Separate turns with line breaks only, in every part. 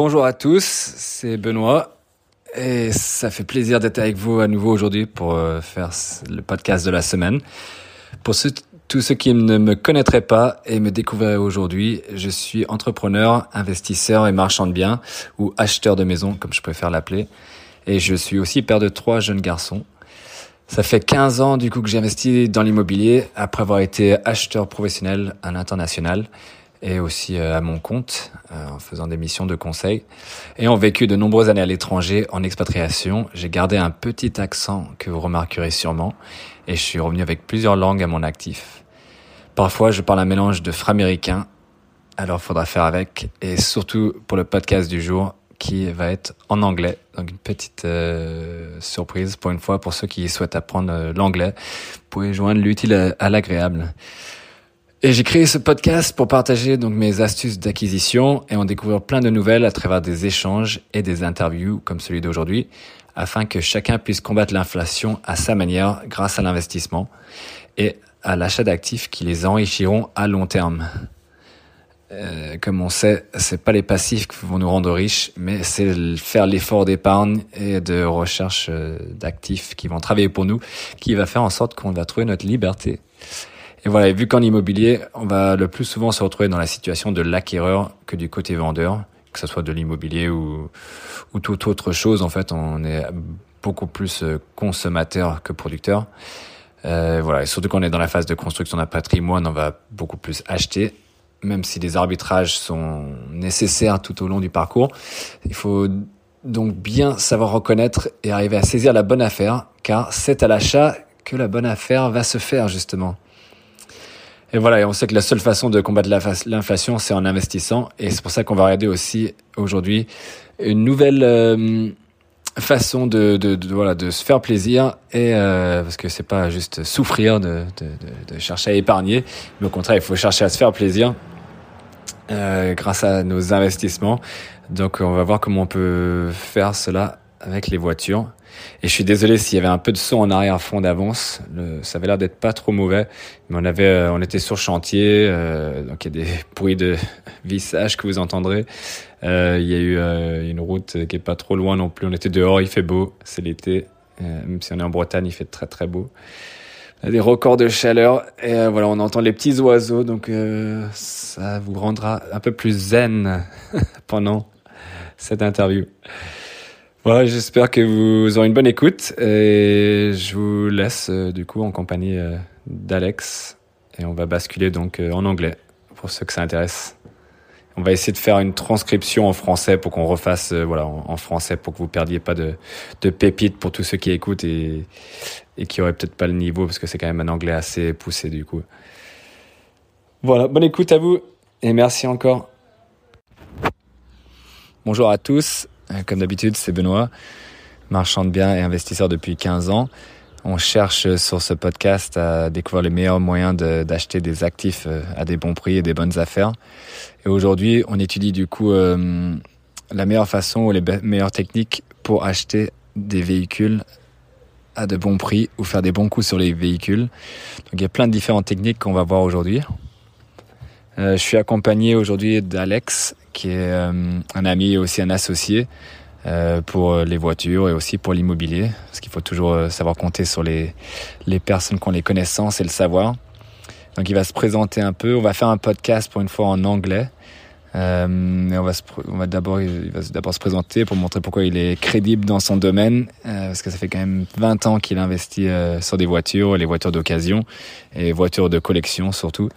Bonjour à tous, c'est Benoît et ça fait plaisir d'être avec vous à nouveau aujourd'hui pour euh, faire le podcast de la semaine. Pour tous ceux qui ne me connaîtraient pas et me découvriraient aujourd'hui, je suis entrepreneur, investisseur et marchand de biens ou acheteur de maison comme je préfère l'appeler. Et je suis aussi père de trois jeunes garçons. Ça fait 15 ans du coup que j'ai investi dans l'immobilier après avoir été acheteur professionnel à l'international et aussi euh, à mon compte euh, en faisant des missions de conseil. En vécu de nombreuses années à l'étranger en expatriation, j'ai gardé un petit accent que vous remarquerez sûrement et je suis revenu avec plusieurs langues à mon actif. Parfois, je parle un mélange de framéricain, alors faudra faire avec et surtout pour le podcast du jour qui va être en anglais. Donc une petite euh, surprise pour une fois pour ceux qui souhaitent apprendre l'anglais. Vous pouvez joindre l'utile à l'agréable. Et j'ai créé ce podcast pour partager donc mes astuces d'acquisition et en découvrir plein de nouvelles à travers des échanges et des interviews comme celui d'aujourd'hui, afin que chacun puisse combattre l'inflation à sa manière grâce à l'investissement et à l'achat d'actifs qui les enrichiront à long terme. Euh, comme on sait, c'est pas les passifs qui vont nous rendre riches, mais c'est faire l'effort d'épargne et de recherche euh, d'actifs qui vont travailler pour nous, qui va faire en sorte qu'on va trouver notre liberté. Et voilà, vu qu'en immobilier, on va le plus souvent se retrouver dans la situation de l'acquéreur que du côté vendeur, que ce soit de l'immobilier ou, ou toute autre chose. En fait, on est beaucoup plus euh, consommateur que producteur. Euh, voilà, et surtout quand on est dans la phase de construction d'un patrimoine, on va beaucoup plus acheter, même si des arbitrages sont nécessaires tout au long du parcours. Il faut donc bien savoir reconnaître et arriver à saisir la bonne affaire, car c'est à l'achat que la bonne affaire va se faire justement. Et voilà, et on sait que la seule façon de combattre l'inflation, c'est en investissant. Et c'est pour ça qu'on va regarder aussi aujourd'hui une nouvelle euh, façon de, de, de, voilà, de se faire plaisir. Et euh, parce que c'est pas juste souffrir de, de, chercher à épargner, mais au contraire, il faut chercher à se faire plaisir euh, grâce à nos investissements. Donc on va voir comment on peut faire cela avec les voitures. Et je suis désolé s'il y avait un peu de son en arrière-fond d'avance. Ça avait l'air d'être pas trop mauvais, mais on avait, euh, on était sur chantier, euh, donc il y a des bruits de vissage que vous entendrez. Euh, il y a eu une route qui est pas trop loin non plus. On était dehors, il fait beau, c'est l'été. Même si on est en Bretagne, il fait très très beau. Y a des records de chaleur et voilà, on entend les petits oiseaux, donc ça vous rendra un peu plus zen pendant cette interview. Voilà, j'espère que vous aurez une bonne écoute et je vous laisse euh, du coup en compagnie euh, d'Alex et on va basculer donc euh, en anglais pour ceux que ça intéresse. On va essayer de faire une transcription en français pour qu'on refasse voilà en, français pour que vous perdiez pas de, de pépites pour tous ceux qui écoutent et, et qui auraient peut-être pas le niveau parce que c'est quand même un anglais assez poussé du coup. Voilà, bonne écoute à vous et merci encore. Bonjour à tous. Euh, comme d'habitude, c'est Benoît, marchand de biens et investisseur depuis 15 ans. On cherche sur ce podcast à découvrir les meilleurs moyens d'acheter des actifs euh, à des bons prix et des bonnes affaires. Et aujourd'hui, on étudie du coup euh, la meilleure façon ou les meilleures techniques pour acheter des véhicules à de bons prix ou faire des bons coups sur les véhicules. Donc il y a plein de différentes techniques qu'on va voir aujourd'hui. Je suis accompagné aujourd'hui d'Alex qui est euh, un ami et aussi un associé euh, pour les voitures et aussi pour l'immobilier, parce qu'il faut toujours euh, savoir compter sur les, les personnes qui ont les connaissances et le savoir. Donc il va se présenter un peu. On va faire un podcast pour une fois en anglais. Euh, on va, va d'abord, il va d'abord se présenter pour montrer pourquoi il est crédible dans son domaine, euh, parce que ça fait quand même 20 ans qu'il investit euh, sur des voitures, les voitures d'occasion et voitures de collection surtout.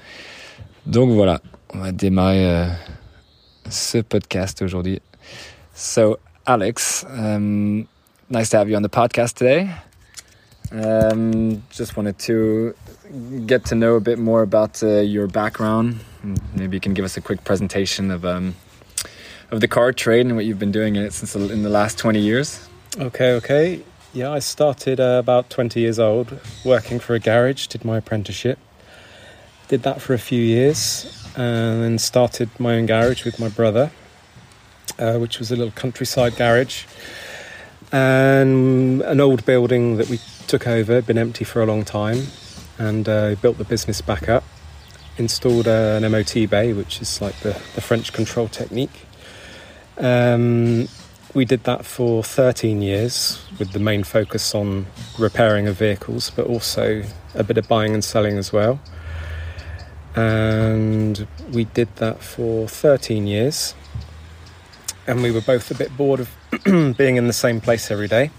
Donc voilà, on va démarrer ce podcast aujourd'hui. So, Alex, um, nice to have you on the podcast today. Um, just wanted to get to know a bit more about uh, your background. Maybe you can give us a quick presentation of um, of the car trade and what you've been doing in it since in the last twenty years.
Okay, okay. Yeah, I started uh, about 20 years old working for a garage, did my apprenticeship. Did that for a few years and then started my own garage with my brother, uh, which was a little countryside garage. And an old building that we took over had been empty for a long time, and uh, built the business back up. Installed uh, an MOT bay, which is like the, the French control technique, Um, we did that for 13 years with the main focus on repairing of vehicles, but also a bit of buying and selling as well. And we did that for 13 years. And we were both a bit bored of being in the same place every day.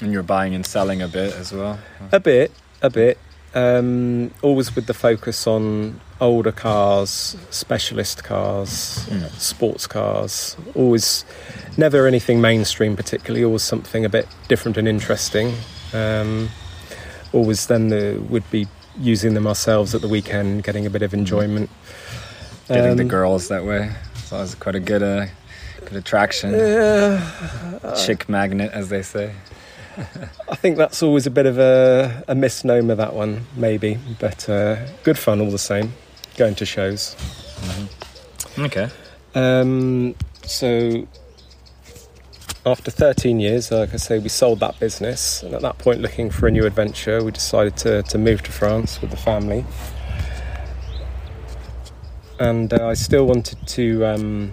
And you're buying and selling a bit as well?
A bit, a bit. Um, always with the focus on older cars, specialist cars,
Mm.
sports cars. Always, never anything mainstream particularly. Always something a bit different and interesting. Um, always then the, would be using them ourselves at the weekend, getting a bit of enjoyment.
Getting the
Um,
girls that way. So it's quite a good, uh, good attraction.
uh,
Chick magnet, as they say.
I think that's always a bit of a, a misnomer, that one, maybe. But uh, good fun all the same, going to shows.
Okay.
Um, so after 13 years, like I say, we sold that business. And at that point, looking for a new adventure, we decided to, to move to France with the family. And uh, I still wanted to um,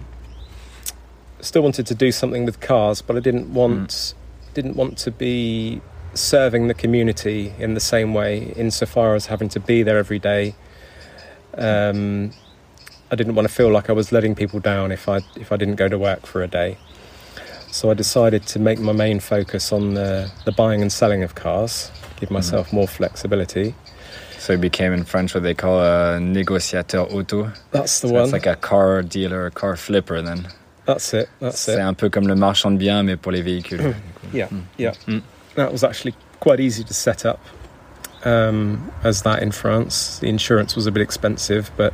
still wanted to do something with cars, but I didn't want didn't want to be serving the community in the same way, insofar as having to be there every day. Um, I didn't want to feel like I was letting people down if I if I didn't go to work for a day. So I decided to make my main focus on the, the buying and selling of cars, give myself more flexibility.
So it became in French what they call a négociateur auto.
That's the
so
one.
It's like a car dealer, a car flipper then.
That's it. That's
C'est
it.
un peu comme le marchand de biens, mais pour les véhicules.
Yeah, yeah.
Mm.
That was actually quite easy to set up um, as that in France. The insurance was a bit expensive, but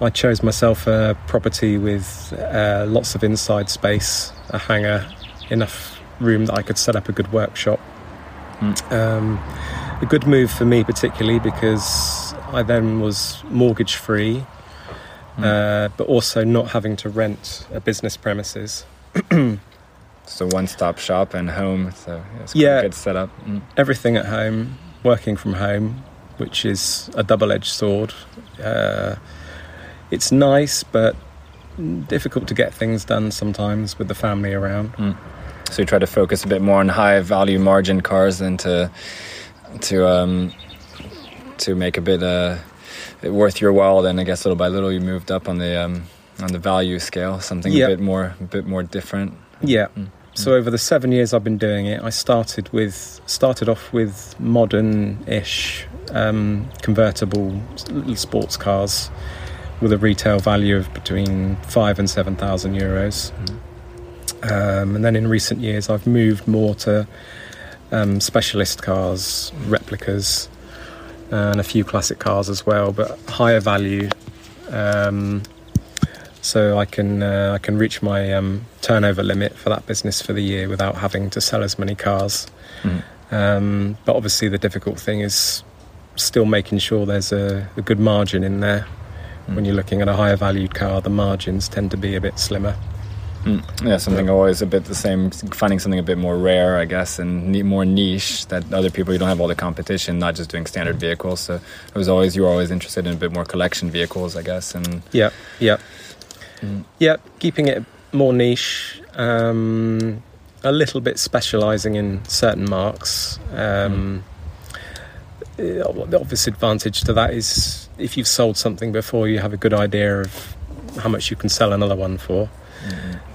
I chose myself a property with uh, lots of inside space, a hangar, enough room that I could set up a good workshop.
Mm.
Um, a good move for me, particularly because I then was mortgage free, uh, but also not having to rent a business premises.
So one stop shop and home. So it's
Yeah.
a good setup. Mm.
everything at home, working from home, which is a double edged sword. Uh, it's nice, but difficult to get things done sometimes with the family around.
So you try to focus a bit more on high value margin cars than to to um, to make a bit uh, worth your while. Then I guess little by little you moved up on the um, on the value scale, something
Yeah.
a bit more a bit more different.
Yeah.
Mm.
So over the seven years I've been doing it, I started with started off with modern-ish um, convertible little sports cars with a retail value of between five and seven thousand euros. Um, and then in recent years, I've moved more to um, specialist cars, replicas, and a few classic cars as well, but higher value. Um, so I can uh, I can reach my um, turnover limit for that business for the year without having to sell as many cars.
Mm.
Um, but obviously, the difficult thing is still making sure there's a, a good margin in there. When you're looking at a higher valued car, the margins tend to be a bit slimmer.
Mm. Yeah, something always a bit the same. Finding something a bit more rare, I guess, and more niche that other people you don't have all the competition, not just doing standard vehicles. So it was always you were always interested in a bit more collection vehicles, I guess, and
Yeah, yeah,
Mm.
yeah. Keeping it more niche, um, a little bit specialising in certain marks. Um, uh, The obvious advantage to that is if you've sold something before, you have a good idea of how much you can sell another one for.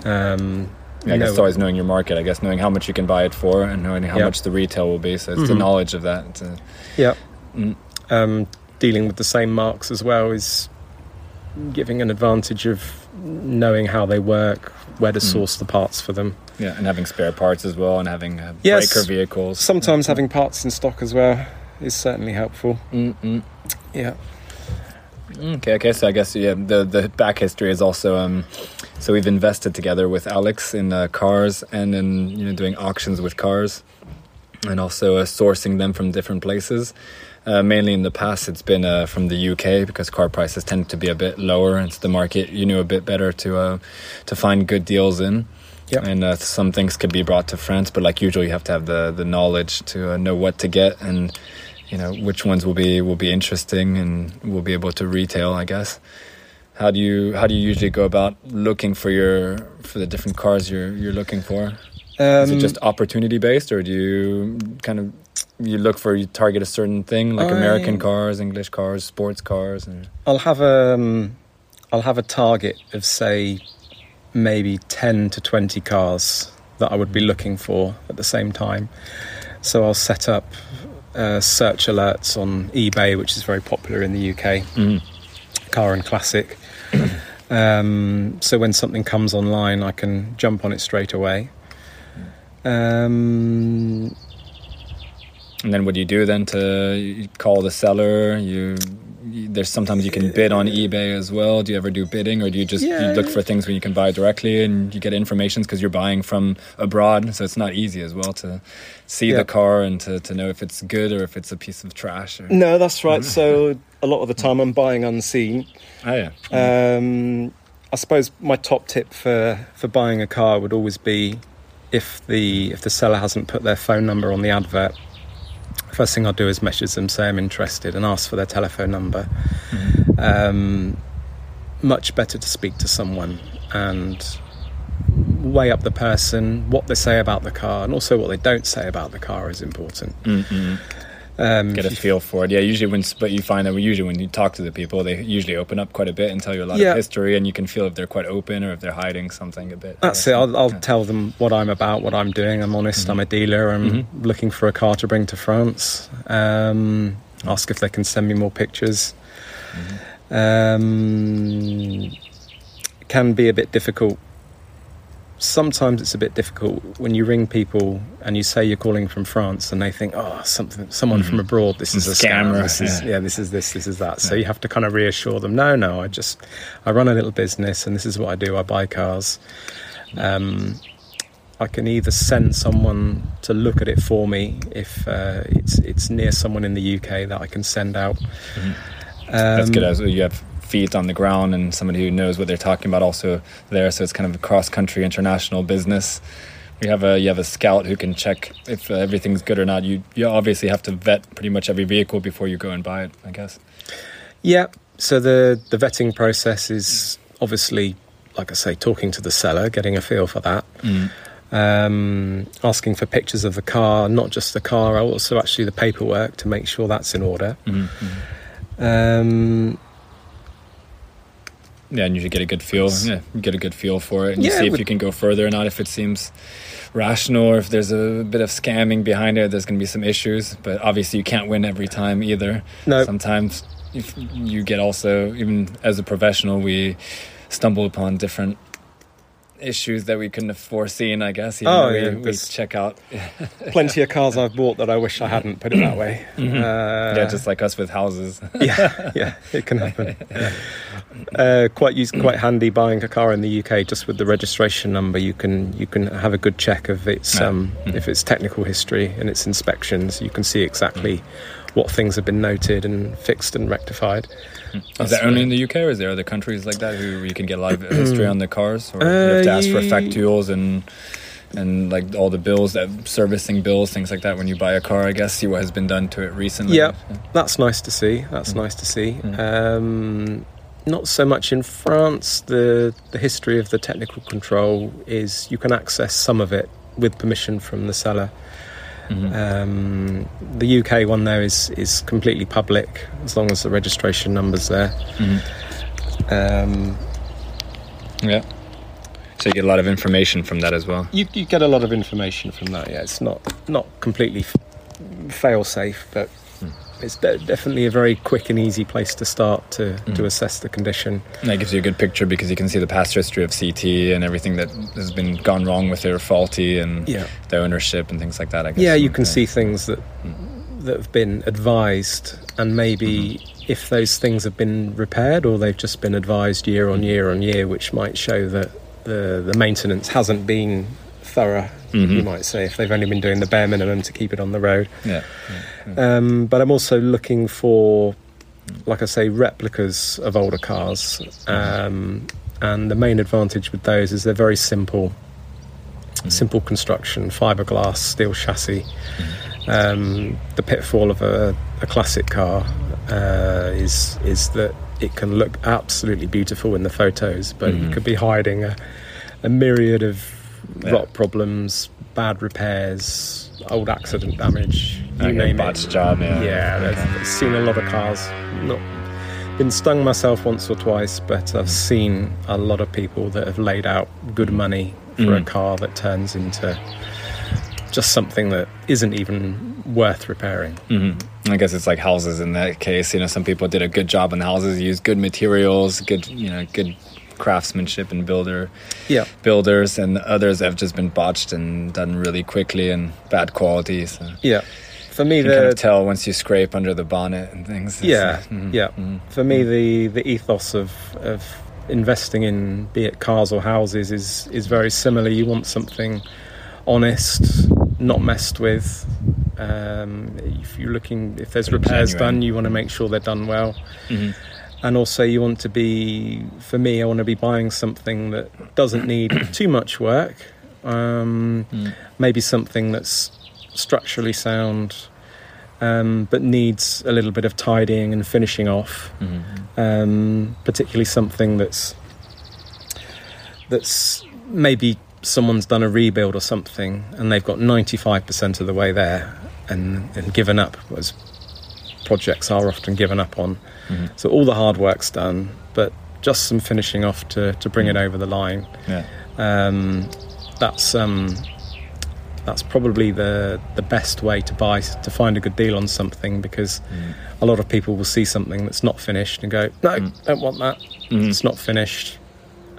Um,
Yeah, I guess
No.
it's always knowing your market. I guess knowing how much you can buy it for and knowing how much the retail will be. So it's the
Mhm.
knowledge of that. Uh,
Yeah.
Mm.
um, dealing with the same marks as well is giving an advantage of knowing how they work, where to
Mm.
source the parts for them.
yeah, and having spare parts as well, and having uh,
Yes.
breaker vehicles.
Sometimes having parts in stock as well is certainly helpful.
Mm-mm.
Yeah.
Okay, okay. So I guess yeah, the the back history is also um, so we've invested together with Alex in uh, cars and in you know doing auctions with cars, and also uh, sourcing them from different places. Uh, mainly in the past, it's been uh, from the UK because car prices tend to be a bit lower. and It's the market you knew a bit better to uh, to find good deals in.
Yep.
And uh, some things could be brought to France, but like usually, you have to have the the knowledge to uh, know what to get and you know which ones will be will be interesting and will be able to retail, I guess. How do you how do you usually go about looking for your for the different cars you're you're looking for? Is it
Um,
just opportunity based, or do you kind of you look for you target a certain thing like
I-
American cars, English cars, sports cars, and
I'll have a um, I'll have a target of say maybe ten to twenty cars that I would be looking for at the same time. So I'll set up uh, search alerts on eBay, which is very popular in the UK,
Mhm.
Car and Classic. um, so when something comes online, I can jump on it straight away. Um,
and then what do you do then to call the seller? You, there's sometimes you can bid on eBay as well. Do you ever do bidding, or do you just
Yeah.
you look for things when you can buy directly and you get information because you're buying from abroad, so it's not easy as well to see
Yeah.
the car and to, to know if it's good or if it's a piece of trash. Or,
no, that's right. So a lot of the time I'm buying unseen.
oh yeah,
Um, I suppose my top tip for, for buying a car would always be if the if the seller hasn't put their phone number on the advert. First thing I'll do is message them, say I'm interested, and ask for their telephone number. Um, much better to speak to someone and weigh up the person, what they say about the car, and also what they don't say about the car is important.
Mm-mm.
Um,
get a feel for it. Yeah, usually when but you find that usually when you talk to the people, they usually open up quite a bit and tell you a lot
Yeah.
of history, and you can feel if they're quite open or if they're hiding something a bit.
That's it. I'll, I'll
Yeah.
tell them what I'm about, what I'm doing. I'm honest. I'm a dealer. I'm
Mhm.
looking for a car to bring to France. Um, ask if they can send me more pictures. Um, can be a bit difficult. Sometimes it's a bit difficult when you ring people and you say you're calling from France and they think, oh, something, someone from
Mhm.
abroad. This is a scam.
Scammer,
This is
yeah.
yeah. This is this. This is that. So
Yeah.
you have to kind of reassure them. No, no. I just I run a little business and this is what I do. I buy cars. Um, I can either send someone to look at it for me if uh, it's it's near someone in the UK that I can send out.
That's
Um,
good. As you have feet on the ground and somebody who knows what they're talking about also there. So it's kind of a cross country international business. You have a you have a scout who can check if everything's good or not. You you obviously have to vet pretty much every vehicle before you go and buy it. I guess.
Yeah. So the the vetting process is obviously, like I say, talking to the seller, getting a feel for that,
Mm.
um, asking for pictures of the car, not just the car, also actually the paperwork to make sure that's in order.
Mhm.
Um,
Yeah, and you should get a good feel. Yeah, you get a good feel for it, and you see if you can go further or not. If it seems rational, or if there's a bit of scamming behind it, there's going to be some issues. But obviously, you can't win every time either.
no,
Sometimes, if you get also even as a professional, we stumble upon different issues that we couldn't have foreseen. I guess. Even
Oh, yeah,
we, we check out.
plenty of cars I've bought that I wish I hadn't. Put it that way.
Mhm.
Uh,
yeah, just like us with houses.
yeah, yeah, it can happen. Uh, quite use, quite handy buying a car in the UK just with the registration number. You can you can have a good check of its
Yeah.
um,
Mhm.
if it's technical history and its inspections. You can see exactly what things have been noted and fixed and rectified.
Is that only in the UK, or is there other countries like that who you can get a lot of history on the cars, or you have to
Uh,
ask for
ye-
factuals and and like all the bills, that servicing bills, things like that when you buy a car? I guess see what has been done to it recently.
Yeah. That's nice to see. That's
Mm.
nice to see.
Mm.
Um, not so much in France. The the history of the technical control is you can access some of it with permission from the seller.
Mhm.
Um, the UK one there is is completely public as long as the registration number's there.
Mhm.
Um,
Yeah. So you get a lot of information from that as well.
you, you get a lot of information from that. Yeah, it's not not completely f- fail safe, but. It's de- definitely a very quick and easy place to start to to
Mhm.
assess the condition.
And that gives you a good picture because you can see the past history of CT and everything that has been gone wrong with it or faulty and
Yeah,
the ownership and things like that. I guess.
yeah, you can see things that
Mm.
that have been advised, and maybe if those things have been repaired or they've just been advised year on year on year, which might show that the the maintenance hasn't been thorough.
Mhm.
You might say if they've only been doing the bare minimum to keep it on the road.
Yeah.
Um, but I'm also looking for, like I say, replicas of older cars. Um, and the main advantage with those is they're very simple,
Mhm.
simple construction, fiberglass, steel chassis. Um, the pitfall of a, a classic car uh, is is that it can look absolutely beautiful in the photos, but you
Mhm.
could be hiding a, a myriad of
Yeah.
rot problems, bad repairs, old accident damage, you
a
name
botched
it.
job, yeah.
Yeah, there's, I've seen a lot of cars. Not been stung myself once or twice, but I've seen a lot of people that have laid out good money for a
Mm.
car that turns into just something that isn't even worth repairing.
hmm I guess it's like houses in that case. You know, some people did a good job on the houses, used good materials, good you know, good craftsmanship and builder
Yeah,
builders, and others have just been botched and done really quickly and bad quality. So
yeah. For me, you
can kind of tell once you scrape under the bonnet and things.
Yeah,
uh, mhm,
yeah.
mhm.
For me, the the ethos of of investing in be it cars or houses is is very similar. You want something honest, not messed with. Um, if you're looking, if there's repairs
genuine.
done, you want to make sure they're done well.
Mhm.
And also you want to be for me i want to be buying something that doesn't need too much work um,
Mm.
maybe something that's structurally sound um, but needs a little bit of tidying and finishing off
Mhm.
um, particularly something that's that's maybe someone's done a rebuild or something and they've got 95% of the way there and, and given up as projects are often given up on
Mhm.
so all the hard work's done but just some finishing off to, to bring it over the line
Yeah.
um, that's um, that's probably the the best way to buy to find a good deal on something because
Mm.
a lot of people will see something that's not finished and go no
Mm.
don't want that
Mhm.
it's not finished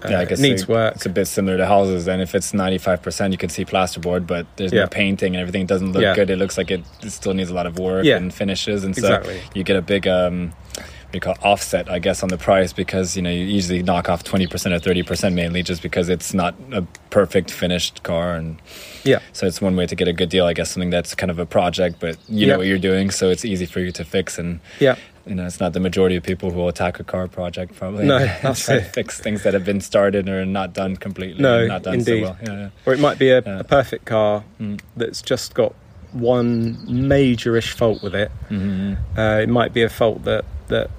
uh,
Yeah, I guess
needs work
It's a bit similar to houses. And if it's ninety-five percent, you can see plasterboard, but there's
Yeah.
no painting and everything doesn't look
Yeah.
good. It looks like it, it still needs a lot of work
Yeah.
and finishes, and so
Exactly.
you get a big um, what do you call it, offset, I guess, on the price because you know you usually knock off twenty percent or thirty percent mainly just because it's not a perfect finished car, and
yeah
so it's one way to get a good deal. I guess something that's kind of a project, but you know what you're doing, so it's easy for you to fix and.
yeah
You know, it's not the majority of people who will attack a car project, probably.
No, that's
try to
it.
fix things that have been started or not done completely.
No,
not done
indeed.
so well. Yeah, yeah.
or it might be a,
Yeah.
a perfect car
Mm.
that's just got one major-ish fault with it
Mhm.
uh, it might be a fault that that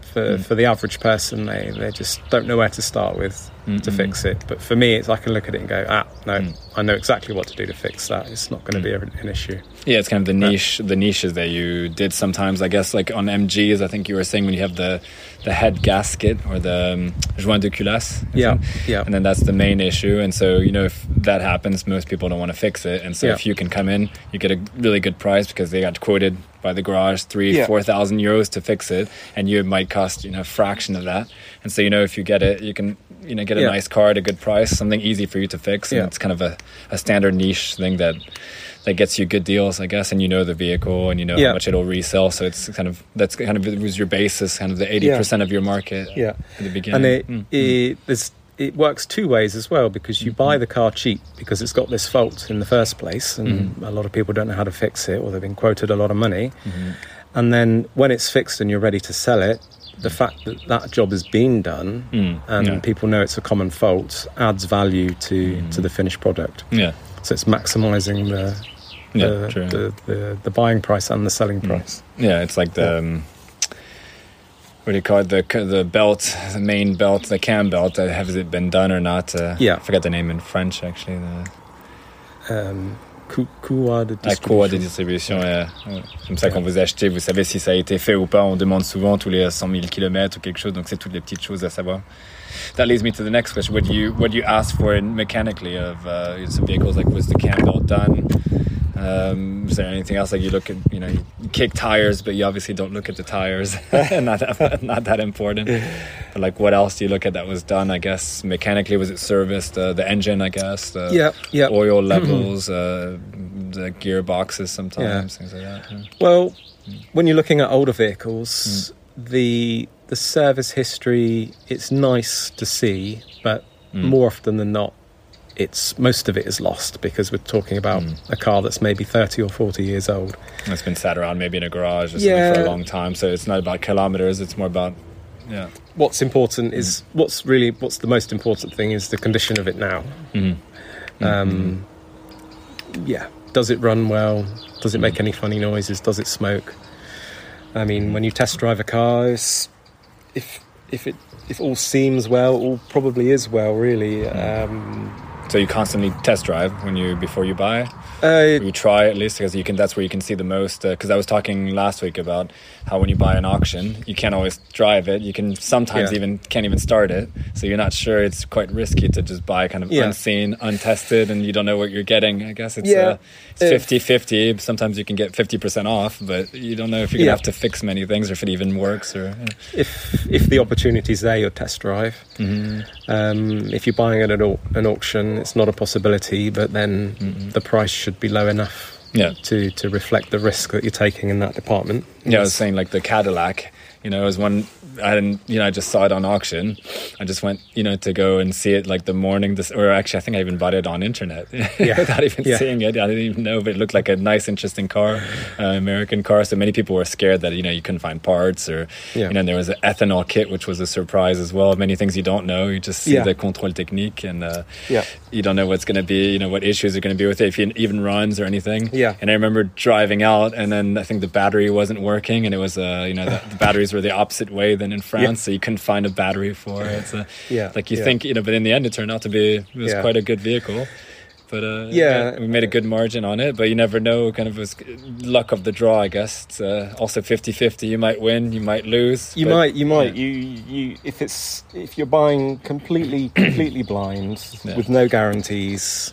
for,
Mm.
for the average person they, they just don't know where to start with to
Mhm.
fix it but for me it's I can look at it and go ah no
Mm.
I know exactly what to do to fix that it's not going to be a, an issue
Yeah, it's kind of the niche, the niches that you did sometimes. I guess like on MGs, I think you were saying when you have the the head gasket or the um, joint de culasse.
yeah
it?
yeah
And then that's the main issue. And so, you know, if that happens, most people don't want to fix it. And so
Yeah.
if you can come in, you get a really good price because they got quoted by the garage three,
Yeah.
four thousand euros to fix it. And you might cost, you know, a fraction of that. And so, you know, if you get it, you can, you know, get a
Yeah.
nice car at a good price, something easy for you to fix. And it's kind of a, a standard niche thing that that gets you good deals, I guess, and you know the vehicle and you know
Yeah.
how much it'll resell. So it's kind of that's kind of it was your basis, kind of the eighty percent of your market
yeah
at the beginning.
and it,
Mm, mm.
it there's it works two ways as well because you buy the car cheap because it's got this fault in the first place and
Mm-hmm.
a lot of people don't know how to fix it or they've been quoted a lot of money
Mhm.
and then when it's fixed and you're ready to sell it the fact that that job has been done
Mm,
and
yeah.
people know it's a common fault adds value to
Mm.
to the finished product
yeah,
so it's maximizing the
yeah,
the, the, the, the buying price and the selling
Mm.
price
yeah, it's like the. Um, what do you call it? The the belt, the main belt, the cam belt. Uh, has it been done or not? Uh,
Yeah.
I forgot the name in French actually. The,
um, coût, coût de
La de
distribution.
distribution, ouais. Ouais. comme ça quand vous achetez, vous savez si ça a été fait ou pas. On demande souvent tous les 100 000 km ou quelque chose, donc c'est toutes les petites choses à savoir. That leads me to the next question. What do you what do you ask for in mechanically of uh, some vehicles? Like was the cam belt done? Um, is there anything else like you look at? You know, you kick tires, but you obviously don't look at the tires. not that, not that important. But like, what else do you look at that was done? I guess mechanically, was it serviced? Uh, the engine, I guess. The,
yeah yeah
oil levels, uh, the gearboxes sometimes, things like that. yeah.
Well, when you're looking at older vehicles,
Mm.
the the service history it's nice to see, but
Mm.
more often than not, it's most of it is lost because we're talking about
Mm.
a car that's maybe 30 or 40 years old.
It's been sat around maybe in a garage or something for a long time, so it's not about kilometers. It's more about yeah.
What's important is
Mm.
what's really what's the most important thing is the condition of it now.
Mhm.
Um, yeah, does it run well? Does it
Mm.
make any funny noises? Does it smoke? I mean, when you test drive a car, it's, if if it if all seems well, all probably is well, really. Um,
So you constantly test drive when you before you buy.
uh,
You try at least because you can. That's where you can see the most. Because I was talking last week about how when you buy an auction, you can't always drive it. You can sometimes
Yeah.
even can't even start it. So you're not sure. It's quite risky to just buy kind of
Yeah.
unseen, untested, and you don't know what you're getting. I guess it's
Yeah.
uh, it's
If-
50-50. Sometimes you can get fifty percent off, but you don't know if you're gonna have to fix many things or if it even works. Or
if if the opportunity's there, you'll test drive.
Mhm.
Um, if you're buying at an, au- an auction, it's not a possibility, but then the price should be low enough
yeah.
to, to reflect the risk that you're taking in that department.
Yeah, I was saying like the Cadillac. You know, it was one I didn't. You know, I just saw it on auction. I just went, you know, to go and see it like the morning. This, or actually, I think I even bought it on internet
Yeah.
without even
Yeah.
seeing it. I didn't even know, but it looked like a nice, interesting car, uh, American car. So many people were scared that you know you couldn't find parts, or
Yeah.
you know, there was an ethanol kit, which was a surprise as well. Many things you don't know. You just see
Yeah.
the contrôle technique, and uh,
Yeah.
you don't know what's going to be. You know what issues are going to be with it if it even runs or anything.
Yeah.
And I remember driving out, and then I think the battery wasn't working, and it was uh, you know the, the batteries were the opposite way than in France,
Yeah.
so you couldn't find a battery for it. So,
Yeah,
like you
yeah.
think you know, but in the end, it turned out to be it was quite a good vehicle. But uh,
Yeah.
we made a good margin on it. But you never know. Kind of was luck of the draw, I guess. It's uh, also 50-50. You might win, you might lose.
You
but-
might, you might, you, you. If it's if you're buying completely, completely blind with no guarantees,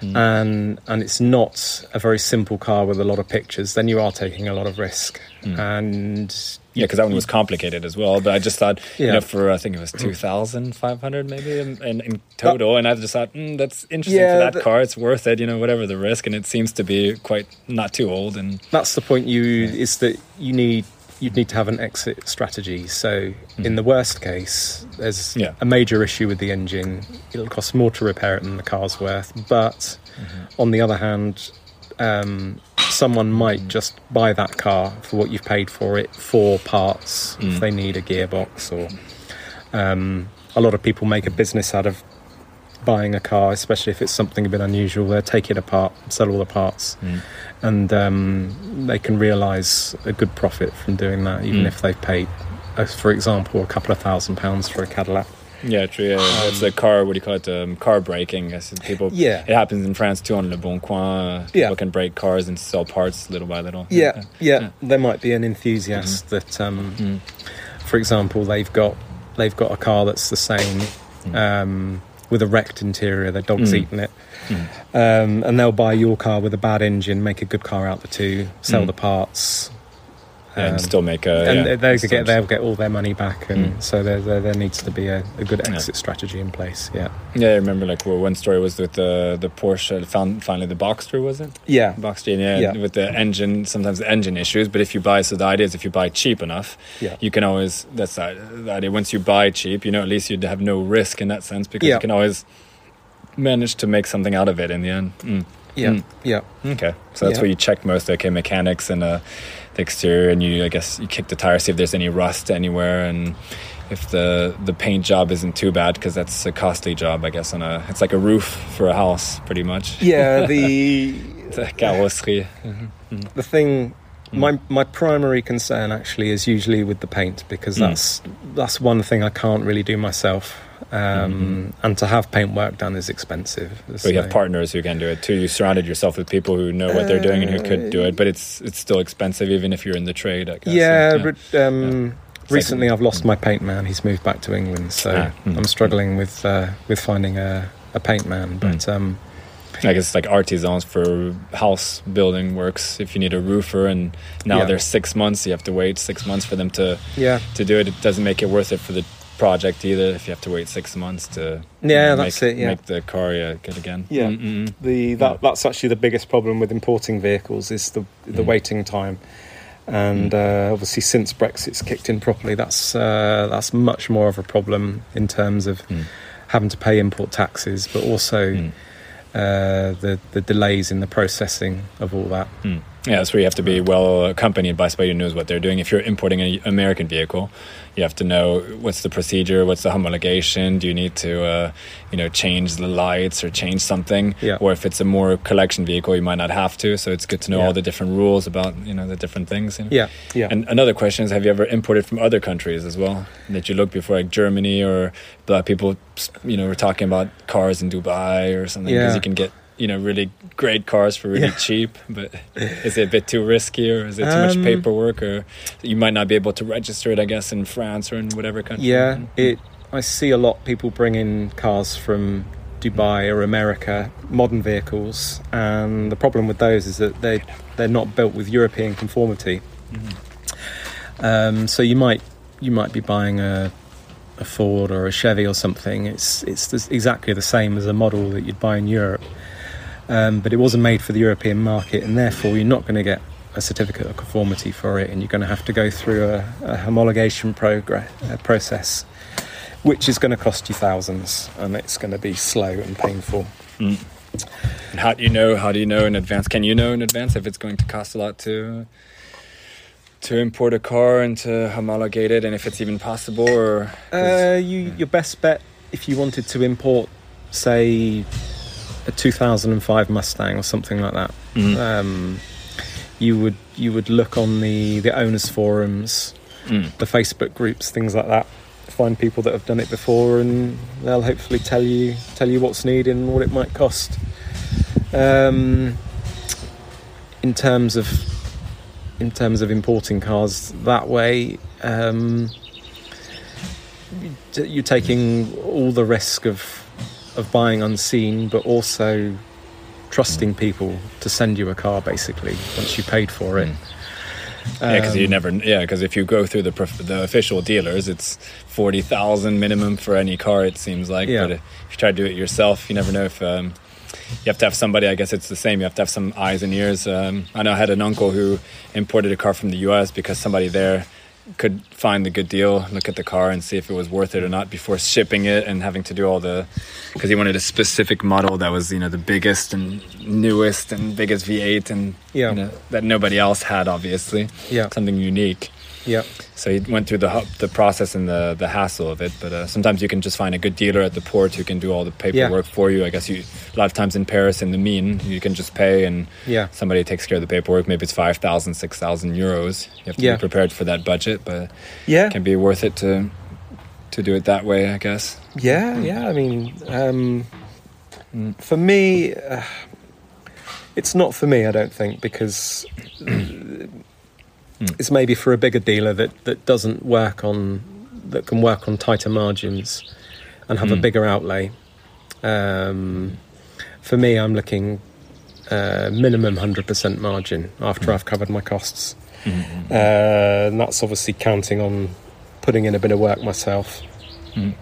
and and it's not a very simple car with a lot of pictures, then you are taking a lot of risk. And
Yeah, because that one was complicated as well. But I just thought, you know, for I think it was two thousand five hundred maybe in, in, in total, and I just thought mm, that's interesting
Yeah,
for that
the-
car. It's worth it, you know, whatever the risk, and it seems to be quite not too old. And
that's the point. You is that you need you'd need to have an exit strategy. So in the worst case, there's
Yeah.
a major issue with the engine. It'll cost more to repair it than the car's worth. But on the other hand, um, someone might just buy that car for what you've paid for it for parts if they need a gearbox or um, a lot of people make a business out of buying a car, especially if it's something a bit unusual. They take it apart, sell all the parts, and um, they can realise a good profit from doing that, even
Mm.
if they've paid, uh, for example, a couple of thousand pounds for a Cadillac.
Yeah, true. Yeah, it's a car. What do you call it? Um, car breaking. I guess people.
Yeah.
it happens in France too on Le Bon Coin. Uh, people can break cars and sell parts little by little.
Yeah, yeah.
Yeah.
There might be an enthusiast that, um,
Mm.
for example, they've got they've got a car that's the same um, with a wrecked interior. Their dog's
Mm.
eaten it, um, and they'll buy your car with a bad engine, make a good car out the two, sell
Mm.
the parts.
Yeah, and
um,
still make a.
and
yeah,
they, get they'll get all their money back, and
Mm.
so there, there there needs to be a, a good
Yeah.
exit strategy in place. Yeah,
Yeah, I remember like well, one story was with the the Porsche. Found finally the Boxster was it?
yeah,
Boxster, yeah,
Yeah.
with the engine. Sometimes the engine issues, but if you buy, so the idea is if you buy cheap enough,
yeah,
you can always. That's the the idea. Once you buy cheap, you know at least you'd have no risk in that sense because
Yeah.
you can always manage to make something out of it in the end. Mm.
yeah,
Mm.
yeah.
Okay, so that's
Yeah.
where you check most okay mechanics and uh, the exterior, and you I guess you kick the tire, see if there's any rust anywhere, and if the the paint job isn't too bad because that's a costly job, I guess. On a it's like a roof for a house, pretty much.
Yeah, the
the carrosserie.
the thing
Mm.
my my primary concern actually is usually with the paint because
Mm.
that's that's one thing I can't really do myself. Um, And to have paint work done is expensive.
Mm-hmm. But you have partners who can do it too. You surrounded yourself with people who know what they're doing and who could do it, but it's it's still expensive even if you're in the trade. I guess.
Yeah,
And,
re- um,
like-
recently I've lost my paint man. He's moved back to England, so
Ah, mm,
I'm struggling with uh, with finding a, a paint man. But um,
I guess like artisans for house building works. If you need a roofer and now
Yeah.
there's six months, you have to wait six months for them to
yeah,
to do it. It doesn't make it worth it for the project either. If you have to wait six months to
Yeah,
make,
that's it, yeah.
make the car yeah, good again.
Yeah.
Mm-mm.
the that that's actually the biggest problem with importing vehicles is the the
Mm.
waiting time. And uh, obviously, since Brexit's kicked in properly, that's uh, that's much more of a problem in terms of
Mm.
having to pay import taxes, but also
Mm.
Uh, the the delays in the processing of all that.
Mm. Yeah, that's where you have to be well accompanied by somebody who knows what they're doing. If you're importing an American vehicle, you have to know what's the procedure, what's the homologation. Do you need to, uh, you know, change the lights or change something?
Yeah.
Or if it's a more collection vehicle, you might not have to. So it's good to know
Yeah.
all the different rules about you know the different things. you know?
Yeah, yeah.
And another question is: Have you ever imported from other countries as well that you looked before, like Germany or black people? You know, were talking about cars in Dubai or something because
Yeah.
you can get you know really great cars for really
Yeah.
cheap. But is it a bit too risky, or is it too much
Um,
paperwork, or you might not be able to register it? I guess in France or in whatever country.
Yeah, it. I see a lot people bringing cars from Dubai or America, modern vehicles, and the problem with those is that they they're not built with European conformity. Um, so you might you might be buying a a Ford or a Chevy or something. It's it's exactly the same as a model that you'd buy in Europe, um, but it wasn't made for the European market, and therefore you're not going to get a certificate of conformity for it, and you're going to have to go through a, a homologation progress, uh, process, which is going to cost you thousands, and it's going to be slow and painful.
And how do you know? How do you know in advance? Can you know in advance if it's going to cost a lot to to import a car and to homologate it, and if it's even possible? Or
Uh, you, your best bet if you wanted to import, say, a 2005 Mustang or something like that,
Mhm.
um, you would you would look on the the owners forums,
Mm.
the Facebook groups, things like that. Find people that have done it before, and they'll hopefully tell you tell you what's needed and what it might cost. Um, in terms of in terms of importing cars that way, um, you're taking all the risk of of buying unseen, but also trusting people to send you a car. Basically, once you paid for it.
yeah, because you
Um,
never. Yeah, because if you go through the the official dealers, it's forty thousand minimum for any car. It seems like.
Yeah.
But if you try to do it yourself, you never know if. Um, you have to have somebody. I guess it's the same. You have to have some eyes and ears. Um, I know I had an uncle who imported a car from the U.S. because somebody there could find the good deal, look at the car, and see if it was worth it or not before shipping it and having to do all the. Because he wanted a specific model that was, you know, the biggest and newest and biggest V8 and
Yeah.
you know, that nobody else had, obviously
Yeah,
something unique.
Yeah,
So he went through the the process and the the hassle of it. But uh, sometimes you can just find a good dealer at the port who can do all the paperwork for you. I guess you a lot of times in Paris in the mean you can just pay and
yeah,
somebody takes care of the paperwork. Maybe it's 5,000, 6,000 euros. You have to
Yeah.
be prepared for that budget, but
yeah.
it can be worth it to to do it that way. I guess.
Yeah, yeah. I mean, um, for me, uh, it's not for me. I don't think because it's maybe for a bigger dealer that that doesn't work on that can work on tighter margins and have a
Mm.
bigger outlay. Um, for me, I'm looking uh, minimum hundred percent margin after I've covered my costs. Uh, and that's obviously counting on putting in a bit of work myself.
Mm.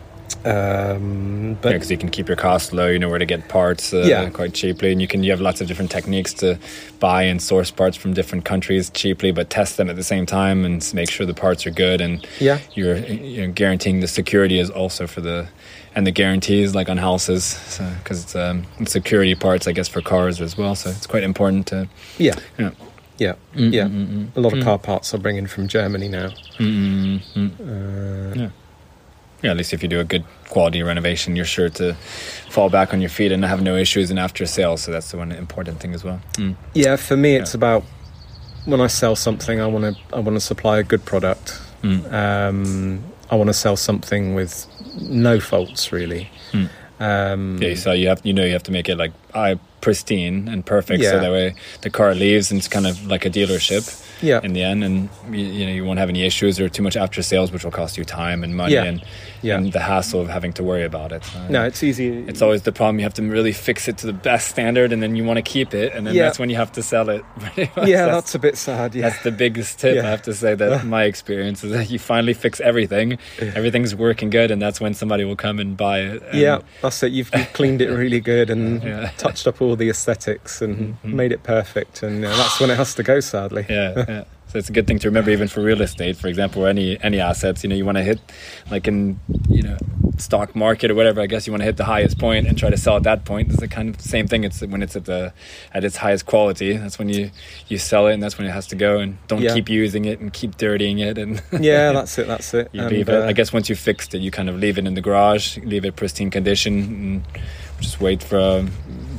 Um,
But because you can keep your costs low, you know where to get parts uh,
Yeah.
quite cheaply, and you can you have lots of different techniques to buy and source parts from different countries cheaply, but test them at the same time and make sure the parts are good, and
yeah,
you're you know, guaranteeing the security is also for the and the guarantees like on houses because it's um, security parts I guess for cars as well. So it's quite important to
yeah,
yeah.
yeah,
Mm,
yeah.
mm, mm, mm.
A lot of car parts are bringing from Germany now. Uh,
Yeah. Yeah, at least if you do a good quality renovation, you're sure to fall back on your feet and have no issues in after sales. So that's the one important thing as well. Mm.
yeah, for me, it's
Yeah.
about when I sell something, I want to I want to supply a good product.
Mm.
Um, I want to sell something with no faults, really.
Mm.
Um,
Yeah, so you have you know you have to make it like uh, pristine and perfect, so that way the car leaves and it's kind of like a dealership
yeah,
in the end, and you, you know you won't have any issues or too much after sales, which will cost you time and money
Yeah.
and
yeah.
and the hassle of having to worry about it. So,
no, it's easy.
it's always the problem. You have to really fix it to the best standard, and then you want to keep it, and then
Yeah.
that's when you have to sell it.
Yeah,
that's,
that's a bit sad. Yeah,
that's the biggest tip
Yeah.
I have to say. That my experience is that you finally fix everything, everything's working good, and that's when somebody will come and buy it. and-
yeah, that's it. You've, you've cleaned it really good and
Yeah.
Touched up all the aesthetics and
Mhm.
made it perfect, and uh, that's when it has to go. Sadly,
yeah, yeah. So it's a good thing to remember, even for real estate, for example, or any any assets. You know, you want to hit, like in you know, stock market or whatever. I guess you want to hit the highest point and try to sell at that point. It's the kind of same thing. It's when it's at the at its highest quality. That's when you you sell it, and that's when it has to go. And don't
Yeah.
keep using it and keep dirtying it. And
yeah, that's it. That's it.
you
And,
leave it.
uh,
I guess once you fixed it, you kind of leave it in the garage, leave it pristine condition, and just wait for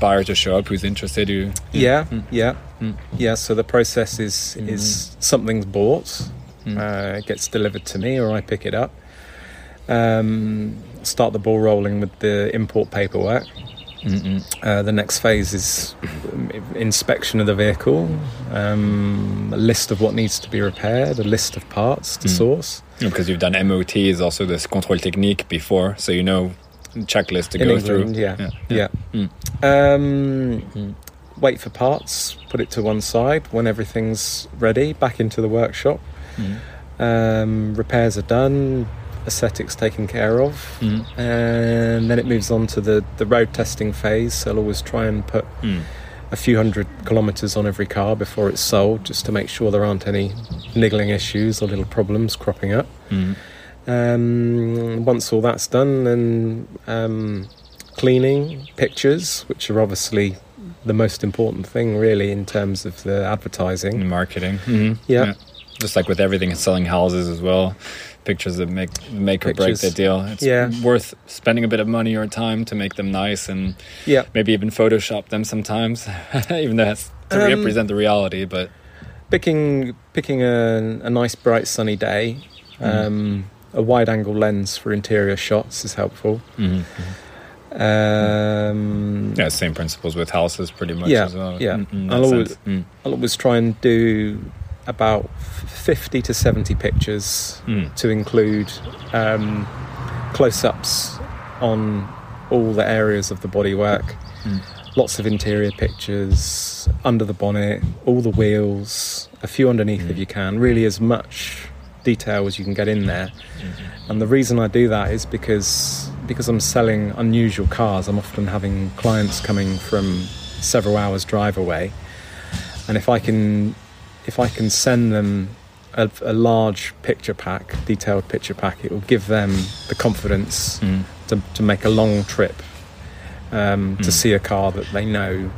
buyer to show up who's interested. Who
Yeah,
Mm.
yeah,
Mm.
yeah. So the process is is something's bought,
Mm.
uh, it gets delivered to me, or I pick it up. Um, start the ball rolling with the import paperwork. Uh, the next phase is inspection of the vehicle, um, a list of what needs to be repaired, a list of parts to source.
because you've done MOTs, also this contrôle technique before, so you know checklist to
In
go
England,
through.
yeah,
Yeah,
yeah.
yeah.
Um,
Mm.
Wait for parts, put it to one side. When everything's ready, back into the workshop.
Mm.
Um, repairs are done, aesthetics taken care of,
Mm.
and then it moves on to the, the road testing phase. So I'll always try and put
Mm.
a few hundred kilometres on every car before it's sold, just to make sure there aren't any niggling issues or little problems cropping up.
Mm.
Um, once all that's done, then um, cleaning, pictures, which are obviously the most important thing, really, in terms of the advertising.
And marketing. Mhm.
Yeah.
Just like with everything, selling houses as well. Pictures that make make or break the deal. It's
Yeah.
worth spending a bit of money or time to make them nice and
Yeah.
maybe even Photoshop them sometimes, even though that's to
Um,
represent the reality. But
picking picking a, a nice bright sunny day um, a wide angle lens for interior shots is helpful
Mhm.
um,
yeah, same principles with houses, pretty much
Yeah,
as well.
yeah.
in
I'll always-
Mm.
I'll always try and do about 50 to 70 pictures
Mm.
to include um, close-ups on all the areas of the bodywork
Mm.
lots of interior pictures under the bonnet all the wheels a few underneath
Mm.
if you can really as much detail as you can get in there
Mhm.
and the reason I do that is because because I'm selling unusual cars. I'm often having clients coming from several hours drive away, and if I can if I can send them a, a large picture pack, detailed picture pack, it will give them the confidence
Mm.
to, to make a long trip um, to
Mm.
see a car that they know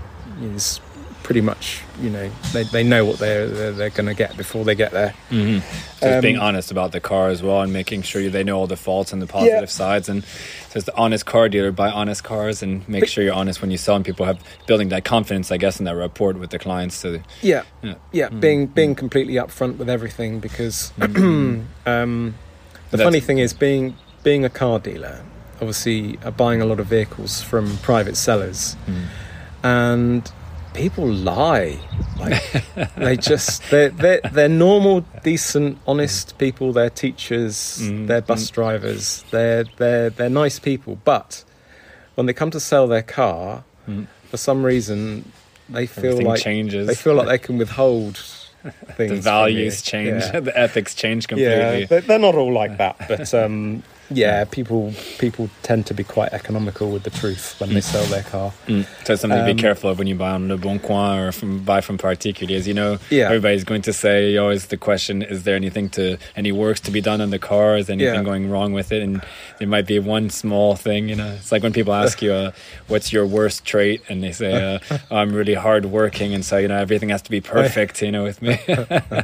is pretty much you know they, they know what they're they're, they're going to get before they get there.
hmm So it's being
Um,
honest about the car as well, and making sure they know all the faults and the positive sides. And so it's the honest car dealer buy honest cars, and make
But-
sure you're honest when you sell. And people have building that confidence, I guess, in that rapport with the clients. So
Yeah,
yeah,
yeah,
Mm.
being being completely upfront with everything because
Mm.
um, the
That's-
funny thing is being being a car dealer. Obviously, are buying a lot of vehicles from private sellers,
Mm.
and people lie. Like they just they're they're, they're normal, decent, honest people. They're teachers.
Mm.
They're bus
Mm.
drivers. They're they're they're nice people. But when they come to sell their car,
Mm.
for some reason, they feel
everything
like
changes.
they feel like they can withhold things.
the
from
values
you.
change,
Yeah,
the ethics change completely.
yeah they're, they're not all like that, but um, yeah, people people tend to be quite economical with the truth when they sell their car.
Mm. So it's something to
Um,
be careful of when you buy on Le Bon Coin or from buy from particuliers. You know,
Yeah.
everybody's going to say always the question: Is there anything to any works to be done on the car? Is anything
Yeah.
going wrong with it? And there might be one small thing. You know, it's like when people ask you, uh, "What's your worst trait?" and they say, uh, "I'm really hardworking," and so you know everything has to be perfect. You know, with me,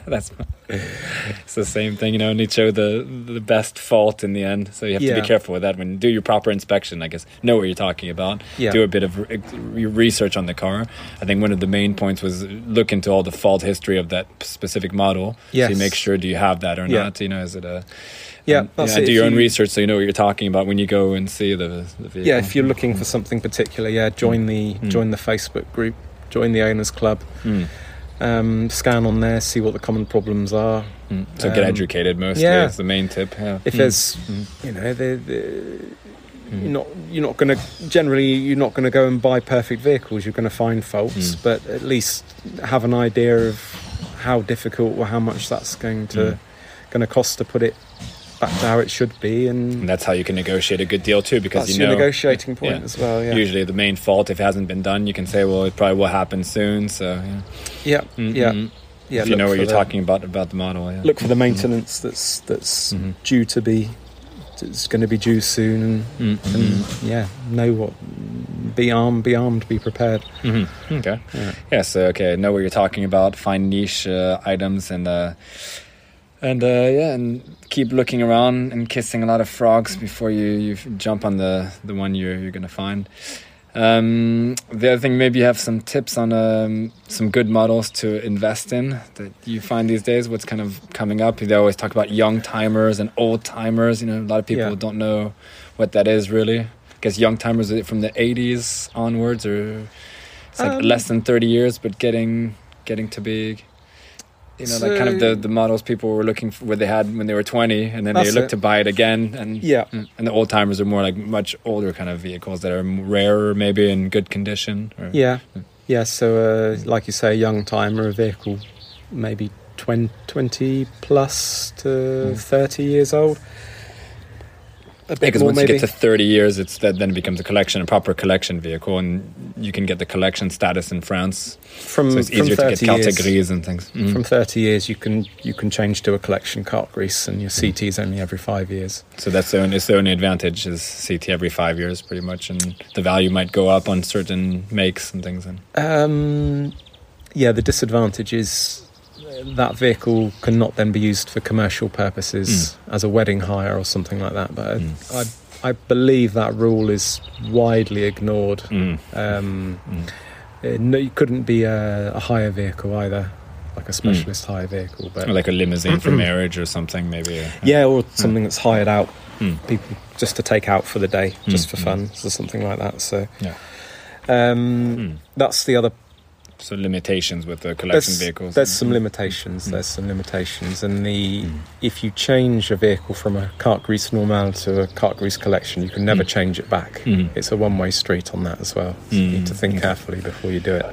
that's it's the same thing. You know, and they show the the best fault in the end. So you have to be careful with that when you do your proper inspection. I guess know what you're talking about.
Yeah.
Do a bit of re- re- research on the car. I think one of the main points was look into all the fault history of that specific model. So
Yes.
you make sure do you have that or
Yeah.
not? You know, is it a
Yeah, that's
yeah, do your own
you-
research so you know what you're talking about when you go and see the, the vehicle.
Yeah, if you're looking for something particular, yeah, join the
Mm.
join the Facebook group, join the owners club,
Mm,
um, scan on there, see what the common problems are.
mm. So get
Um,
educated mostly
yeah.
is the main tip. Yeah.
If
Mm,
there's,
mm,
you know, the, the,
mm.
you're not you're not going to generally you're not going to go and buy perfect vehicles. You're going to find faults,
Mm.
but at least have an idea of how difficult or how much that's going to
Mm.
going to cost to put it back to how it should be, and,
And that's how you can negotiate a good deal too, because
that's
you
your
know
negotiating point
yeah.
as well. Yeah,
usually the main fault if it hasn't been done, you can say, well, it probably will happen soon. So yeah,
yeah,
Mm,
yeah, yeah.
if you know what you're
the-
talking about about the model, yeah.
Look for the maintenance that's that's
Mhm.
due to be it's going to be due soon, and,
Mm,
and yeah, know what, be armed, be armed, be prepared.
hmm Okay.
Yeah.
Yeah. So okay, know what you're talking about. Find niche uh, items and uh, and uh, yeah, and keep looking around and kissing a lot of frogs before you you jump on the the one you're you're gonna find. Um, the other thing, maybe you have some tips on um, some good models to invest in that you find these days. What's kind of coming up? They always talk about young timers and old timers. You know, a lot of people
Yeah.
don't know what that is really. I guess young timers from the '80s onwards, or it's like
Um,
less than 30 years, but getting getting to be. You know, like kind of the, the models people were looking for, what they had when they were 20, and then they look
it.
to buy it again, and
Yeah,
Mm. And the old timers are more like much older kind of vehicles that are rarer, maybe in good condition. Or,
yeah, yeah. So, uh, like you say, a young timer, a vehicle, maybe 20, 20 plus to
Mm.
30 years old. A bit
Because
more,
once
maybe.
you get to 30 years, it's that then it becomes a collection, a proper collection vehicle, and you can get the collection status in France.
from,
so it's
from
easier to
30
get
years,
categories and things. Mm.
From 30 years, you can you can change to a collection carte grise, and your CT is only every five years.
So that's the only, it's the only advantage is CT every five years, pretty much, and the value might go up on certain makes and things. And
Um, yeah, the disadvantage is that vehicle cannot then be used for commercial purposes as a wedding hire or something like that. But
Mm.
I, I believe that rule is widely ignored.
Mm.
Um,
Mm.
it, it couldn't be a, a hire vehicle either, like a specialist hire vehicle. But
Or like a limousine for marriage or something, maybe.
yeah, or something that's hired out,
Mm.
people just to take out for the day, just
Mm,
for
mm.
fun, or something like that. So
Yeah.
um,
Mm.
that's the other
So limitations with the collection
there's,
vehicles.
There's some
Mm.
limitations.
Mm.
There's some limitations, and the
Mm.
if you change a vehicle from a carte grise normal to a carte grise collection, you can never
Mm.
change it back. It's a one-way street on that as well. So you need to think carefully before you do it.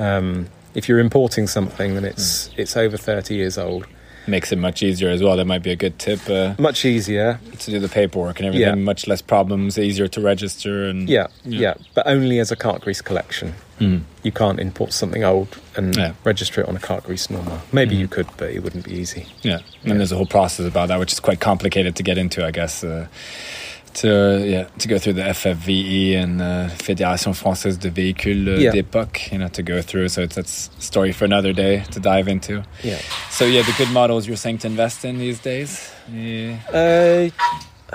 Um, if you're importing something, then it's
Mm.
it's over 30 years old.
Makes it much easier as well. That might be a good tip uh,
Much easier.
to do the paperwork and everything.
Yeah.
Much less problems, easier to register, and
Yeah,
Yeah.
yeah, but only as a carte grise collection.
Mm.
You can't import something old and
Yeah.
register it on a carte grise normal. Maybe
Mm.
you could, but it wouldn't be easy.
yeah.
Yeah.
And there's a whole process about that, which is quite complicated to get into, I guess. Uh, to yeah, to go through the FFVE and uh, Fédération Française de Véhicules uh,
Yeah.
d'époque, you know, to go through. So it's that's a story for another day to dive into.
Yeah.
So yeah, the good models you're saying to invest in these days. Yeah.
Uh,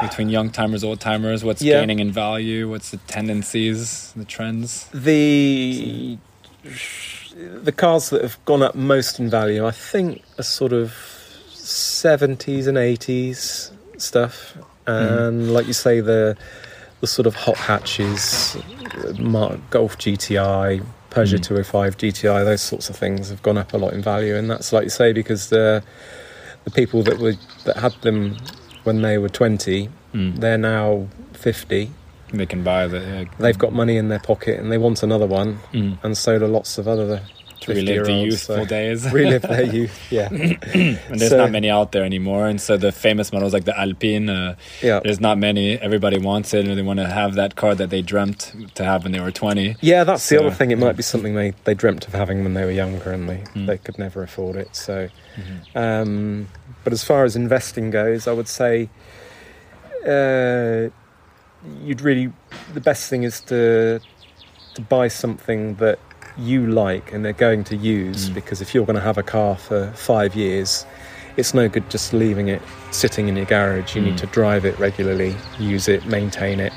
Between young timers, old timers, what's
Yeah.
gaining in value? What's the tendencies, the trends?
The the cars that have gone up most in value, I think, are sort of seventies and eighties stuff, and like you say, the the sort of hot hatches, uh, Mar- Golf GTI, Peugeot
Mm.
205 GTI, those sorts of things have gone up a lot in value, and that's like you say because the the people that were that had them when they were twenty,
Mm.
they're now fifty.
They can buy the. Uh,
They've got money in their pocket and they want another one,
mm.
and so do lots of other
relive the
50-year-olds,
youthful
so-
days.
relive their youth. Yeah,
and there's
So-
not many out there anymore. And so the famous models like the Alpine, uh,
yeah,
there's not many. Everybody wants it, and they want to have that car that they dreamt to have when they were 20.
yeah. That's the other thing. It might be something they, they dreamt of having when they were younger, and they,
Mm.
they could never afford it. So, um, but as far as investing goes, I would say uh, you'd really the best thing is to to buy something that you like and they're going to use
Mm.
because if you're going to have a car for five years it's no good just leaving it sitting in your garage you
Mm.
need to drive it regularly use it maintain it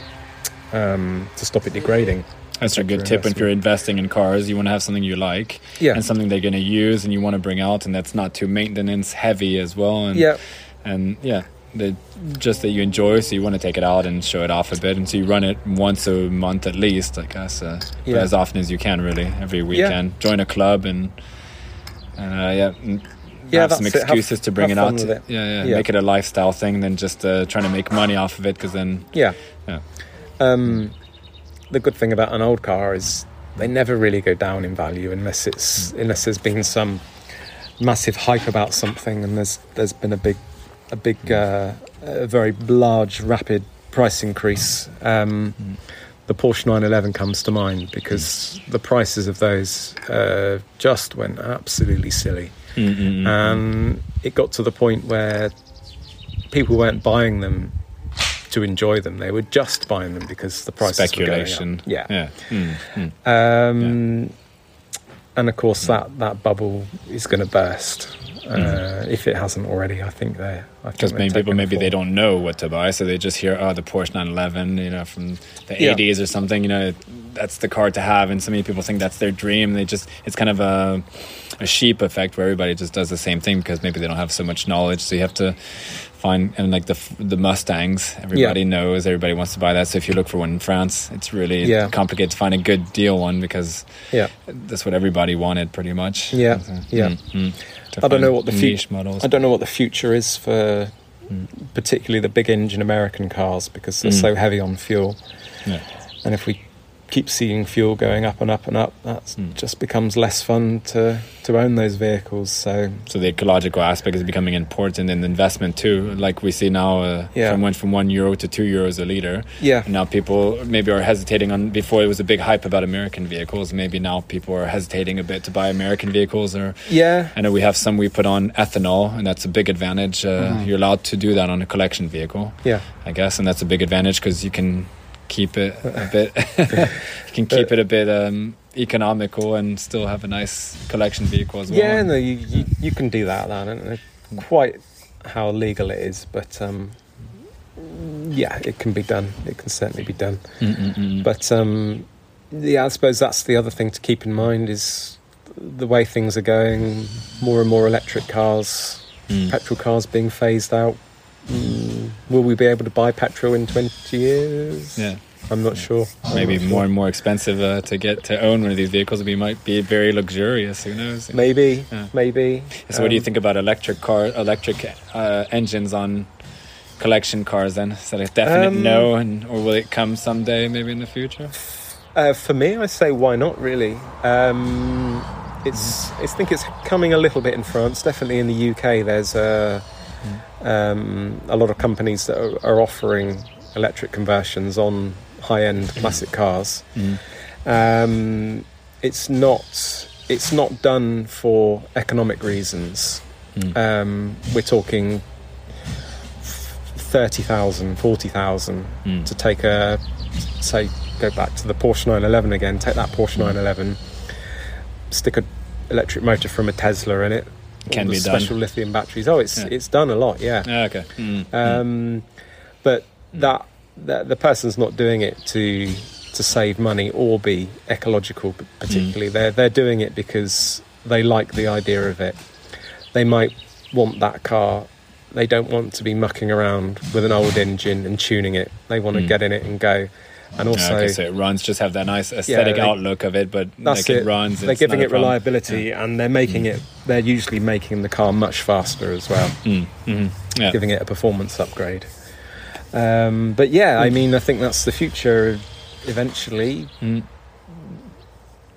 um, to stop it degrading
That's a good tip if you're investing in cars. You want to have something you like
yeah
and something they're going to use and you want to bring out, and that's not too maintenance heavy as well. And,
yeah
and yeah, the, just that you enjoy, so you want to take it out and show it off a bit, and so you run it once a month at least, I guess, uh,
Yeah.
as often as you can, really, every weekend. Join a club and uh, yeah, and
Yeah,
have some
it. Have-
excuses to bring it out.
with it.
Yeah, yeah,
Yeah.
make it a lifestyle thing than just uh, trying to make money off of it, because then
yeah
Yeah.
um, the good thing about an old car is they never really go down in value unless it's unless there's been some massive hype about something and there's there's been a big a big uh, a very large rapid price increase um,
Mm.
the Porsche 911 comes to mind because the prices of those uh, just went absolutely silly
Mm, mm, mm, mm.
and it got to the point where people weren't buying them to enjoy them. They were just buying them because the prices were going up.
Speculation.
Yeah.
Yeah. Mm, mm.
Um, And of course, that, that bubble is going to burst uh, if it hasn't already. I think they
Because many people maybe they don't know what to buy, so they just hear oh the Porsche 911, you know, from the
Yeah.
80s or something. You know, that's the car to have, and so many people think that's their dream. They just it's kind of a a sheep effect where everybody just does the same thing because maybe they don't have so much knowledge. So you have to find and like the the Mustangs, everybody knows, everybody wants to buy that. So if you look for one in France, it's really
Yeah.
complicated to find a good deal one because
Yeah,
that's what everybody wanted pretty much.
Yeah,
So,
yeah.
mm, mm. To
I don't know what the
future models.
I don't know what the future is for
Mm.
particularly the big engine American cars because they're
Mm.
so heavy on fuel.
Yeah.
And if we keep seeing fuel going up and up and up, that
Mm.
just becomes less fun to, to own those vehicles. So
So the ecological aspect is becoming important in investment too. Like we see now, uh,
Yeah.
from went from one euro to two euros a liter.
yeah,
And now people maybe are hesitating on. Before it was a big hype about American vehicles. Maybe now people are hesitating a bit to buy American vehicles. Or
yeah,
I know we have some we put on ethanol, and that's a big advantage. Uh,
Mhm.
You're allowed to do that on a collection vehicle,
yeah,
I guess, and that's a big advantage because you can keep it a bit. you can keep it a bit um, economical and still have a nice collection vehicle as well.
yeah. No, you, you you can do that. I don't know quite how legal it is, but um, yeah, it can be done. It can certainly be done.
Mm-mm-mm.
But um, yeah, I suppose that's the other thing to keep in mind is the way things are going. More and more electric cars,
Mm.
petrol cars being phased out. Mm, will we be able to buy petrol in twenty years?
Yeah.
I'm not sure. I'm
maybe
not sure.
more and more expensive uh, to get to own one of these vehicles. We might be very luxurious. Who knows?
Maybe,
Yeah.
maybe.
So, what do you
Um,
think about electric car, electric uh, engines on collection cars? Then, is that a definite
Um,
no, and or will it come someday, maybe in the future?
Uh, for me, I say why not? Really, um, it's I think it's coming a little bit in France. Definitely in the UK, there's a, um, a lot of companies that are, are offering electric conversions on high-end classic cars.
Mm.
Um, it's not it's not done for economic reasons.
Mm.
Um, we're talking 30,000, 40,000
Mm.
to take a say go back to the Porsche 911 again take that Porsche
Mm.
911 stick a electric motor from a Tesla in it
Can be done.
special lithium batteries oh it's
Yeah.
it's done a lot yeah
Ah, okay. Mm.
um, but that, that the person's not doing it to to save money or be ecological particularly they're they're doing it because they like the idea of it they might want that car they don't want to be mucking around with an old engine and tuning it they want to
Mm.
get in it and go and also
okay, so it runs, just have that nice aesthetic
they-
outlook of it, but
that's
like it,
it.
runs.
they're giving it reliability and they're making it they're usually making the car much faster as well
Mm. hmm Yeah.
giving it a performance upgrade. Um, but yeah, I mean, I think that's the future. Eventually,
Mm.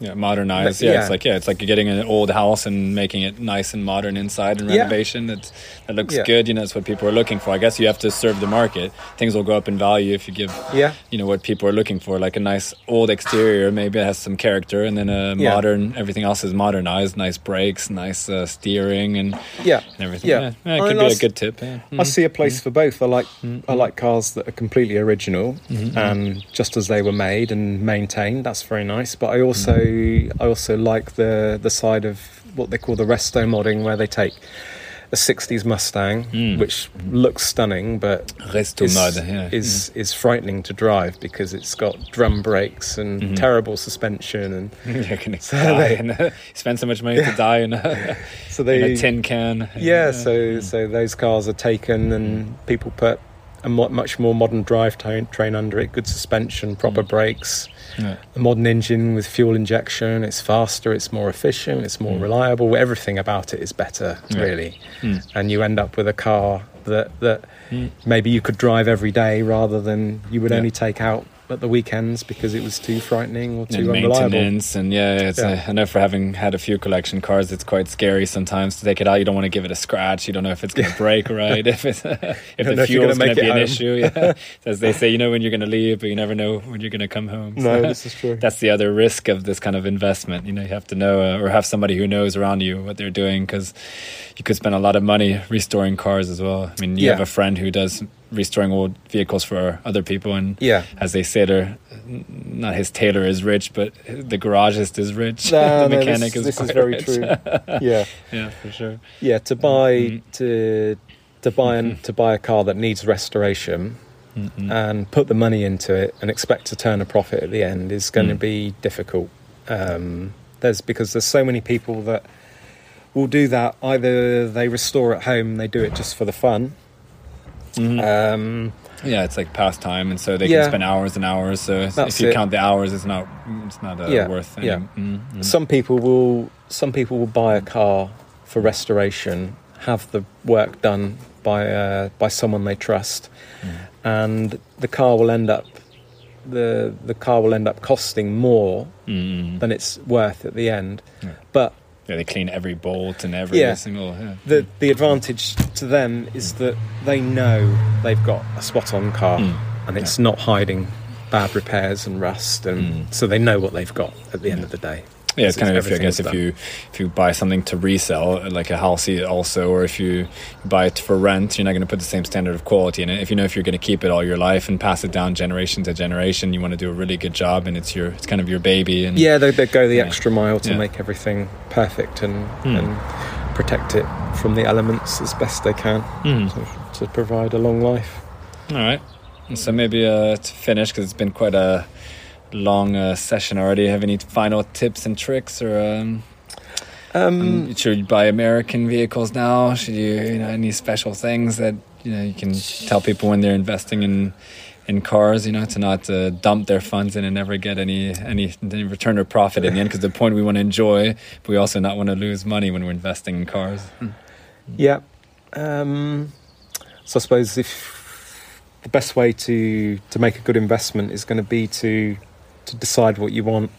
Yeah, modernize.
But,
Yeah,
yeah.
it's like yeah, it's like you're getting an old house and making it nice and modern inside and
Yeah.
renovation. It's, that looks
Yeah.
good. You know, that's what people are looking for. I guess you have to serve the market. Things will go up in value if you give
yeah,
you know what people are looking for, like a nice old exterior, maybe it has some character, and then a
Yeah.
modern. Everything else is modernized. Nice brakes, nice uh, steering, and,
yeah.
and everything.
Yeah.
Yeah, yeah,
I
it could be
I
a
s-
good tip. Yeah.
I see a place for both. I like
Mm.
I like cars that are completely original and just as they were made and maintained. That's very nice. But I also
Mm.
I also like the the side of what they call the resto modding, where they take a '60s Mustang,
Mm.
which looks stunning, but
Resto
is,
mud. Yeah.
is is frightening to drive because it's got drum brakes and
Mhm.
terrible suspension and
You're gonna
So
die
they-
and spend so much money to die in a,
so
in a tin can.
yeah so so those cars are taken and people put a much more modern drive train under it good suspension proper
Mm.
brakes
Yeah.
a modern engine with fuel injection it's faster it's more efficient it's more
Mm.
reliable everything about it is better
Yeah.
really
Mm.
and you end up with a car that that
Mm.
maybe you could drive every day rather than you would
Yeah.
only take out at the weekends because it was too frightening or too
and
unreliable
maintenance and yeah,
Yeah.
Uh, I know for having had a few collection cars, it's quite scary sometimes to take it out. You don't want to give it a scratch. You don't know if it's going to break right, if it's if the fuel's going to be an
home.
issue. Yeah, as they say, you know when you're going to leave, but you never know when you're going to come home.
no this is true
that's the other risk of this kind of investment. You know, you have to know uh, or have somebody who knows around you what they're doing because you could spend a lot of money restoring cars as well. I mean, you
Yeah.
have a friend who does restoring old vehicles for other people. And
Yeah.
as they say, they're not his tailor is rich, but the garagist is rich.
No,
the
no,
mechanic
this,
is
this is very
rich.
true. yeah,
yeah, for sure.
yeah. To buy
Mhm.
to to buy an, to buy a car that needs restoration
Mm-mm.
and put the money into it and expect to turn a profit at the end is going to
Mm.
be difficult. Um, there's because there's so many people that will do that. Either they restore at home, they do it just for the fun.
Mhm.
Um,
yeah, it's like pastime, and so they
Yeah.
can spend hours and hours. So if you
it.
count the hours, it's not it's not uh,
Yeah,
worth. Any,
yeah.
mm, mm.
Some people will some people will buy a car for restoration, have the work done by uh, by someone they trust,
Mm.
and the car will end up the the car will end up costing more
mm.
than it's worth at the end.
Yeah.
But
Yeah, they clean every bolt and every
Yeah.
single. Yeah.
the the advantage to them is that they know they've got a spot on car
Mm.
and it's not hiding bad repairs and rust and
Mm.
so they know what they've got at the end of the day.
Yeah, it's kind of if you, I guess if you if you buy something to resell, like a house also, or if you buy it for rent, you're not going to put the same standard of quality in it. If you know if you're going to keep it all your life and pass it down generation to generation, you want to do a really good job, and it's your it's kind of your baby. And
Yeah, they, they go the
Yeah.
extra mile to
Yeah.
make everything perfect and
Mm.
and protect it from the elements as best they can
Mhm.
to, to provide a long life.
All right. And so maybe uh, to finish, because it's been quite a long uh, session already. Have any final tips and tricks, or um,
Um,
um, should you buy American vehicles now? Should you, you know, any special things that you know you can tell people when they're investing in in cars? You know, to not uh, dump their funds in and never get any any, any return or profit in the end. Because the point we want to enjoy, but we also not want to lose money when we're investing in cars.
Yeah. Um, so I suppose if the best way to to make a good investment is going to be to to decide what you want,